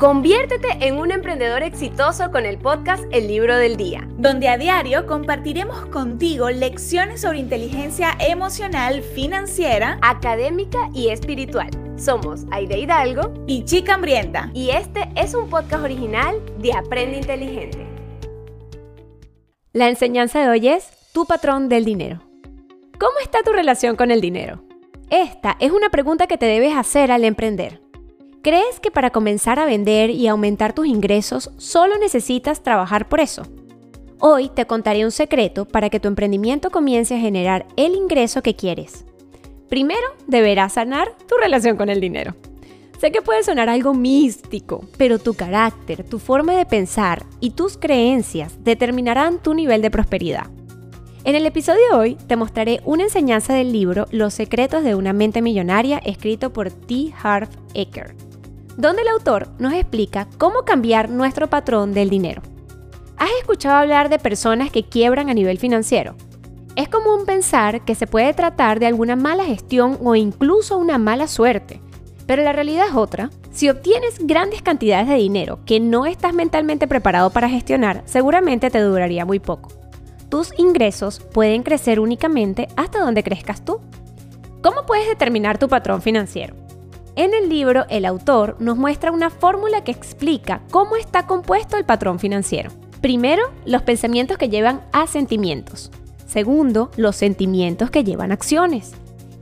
Conviértete en un emprendedor exitoso con el podcast El Libro del Día, donde a diario compartiremos contigo lecciones sobre inteligencia emocional, financiera, académica y espiritual. Somos Aide Hidalgo y Chica Hambrienta. Y este es un podcast original de Aprende Inteligente. La enseñanza de hoy es tu patrón del dinero. ¿Cómo está tu relación con el dinero? Esta es una pregunta que te debes hacer al emprender. ¿Crees que para comenzar a vender y aumentar tus ingresos solo necesitas trabajar por eso? Hoy te contaré un secreto para que tu emprendimiento comience a generar el ingreso que quieres. Primero, deberás sanar tu relación con el dinero. Sé que puede sonar algo místico, pero tu carácter, tu forma de pensar y tus creencias determinarán tu nivel de prosperidad. En el episodio de hoy te mostraré una enseñanza del libro Los secretos de una mente millonaria escrito por T. Harv Eker donde el autor nos explica cómo cambiar nuestro patrón del dinero. ¿Has escuchado hablar de personas que quiebran a nivel financiero? Es común pensar que se puede tratar de alguna mala gestión o incluso una mala suerte, pero la realidad es otra. Si obtienes grandes cantidades de dinero que no estás mentalmente preparado para gestionar, seguramente te duraría muy poco. Tus ingresos pueden crecer únicamente hasta donde crezcas tú. ¿Cómo puedes determinar tu patrón financiero? En el libro, el autor nos muestra una fórmula que explica cómo está compuesto el patrón financiero. Primero, los pensamientos que llevan a sentimientos. Segundo, los sentimientos que llevan a acciones.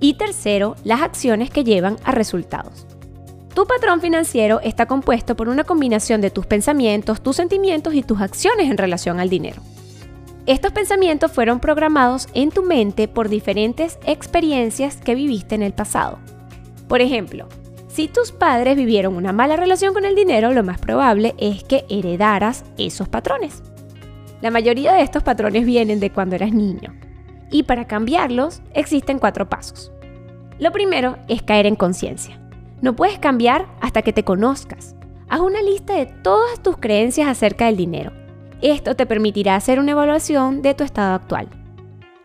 Y tercero, las acciones que llevan a resultados. Tu patrón financiero está compuesto por una combinación de tus pensamientos, tus sentimientos y tus acciones en relación al dinero. Estos pensamientos fueron programados en tu mente por diferentes experiencias que viviste en el pasado. Por ejemplo, si tus padres vivieron una mala relación con el dinero, lo más probable es que heredaras esos patrones. La mayoría de estos patrones vienen de cuando eras niño. Y para cambiarlos existen cuatro pasos. Lo primero es caer en conciencia. No puedes cambiar hasta que te conozcas. Haz una lista de todas tus creencias acerca del dinero. Esto te permitirá hacer una evaluación de tu estado actual.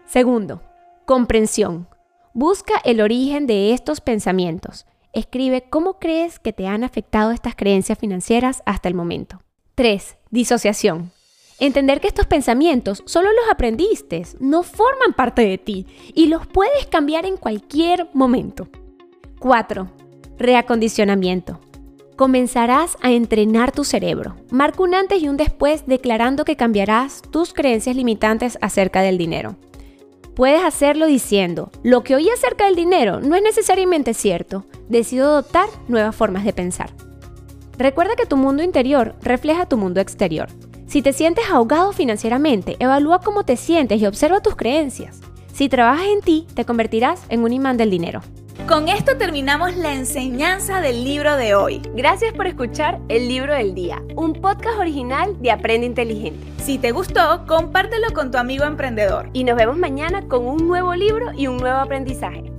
Segundo, comprensión. Busca el origen de estos pensamientos Escribe cómo crees que te han afectado estas creencias financieras hasta el momento. 3. Disociación. Entender que estos pensamientos solo los aprendiste, no forman parte de ti y los puedes cambiar en cualquier momento. 4. Reacondicionamiento. Comenzarás a entrenar tu cerebro. Marca un antes y un después declarando que cambiarás tus creencias limitantes acerca del dinero. Puedes hacerlo diciendo, lo que oí acerca del dinero no es necesariamente cierto, decido adoptar nuevas formas de pensar. Recuerda que tu mundo interior refleja tu mundo exterior. Si te sientes ahogado financieramente, evalúa cómo te sientes y observa tus creencias. Si trabajas en ti, te convertirás en un imán del dinero. Con esto terminamos la enseñanza del libro de hoy. Gracias por escuchar El Libro del Día, un podcast original de Aprende Inteligente. Si te gustó, compártelo con tu amigo emprendedor. Y nos vemos mañana con un nuevo libro y un nuevo aprendizaje.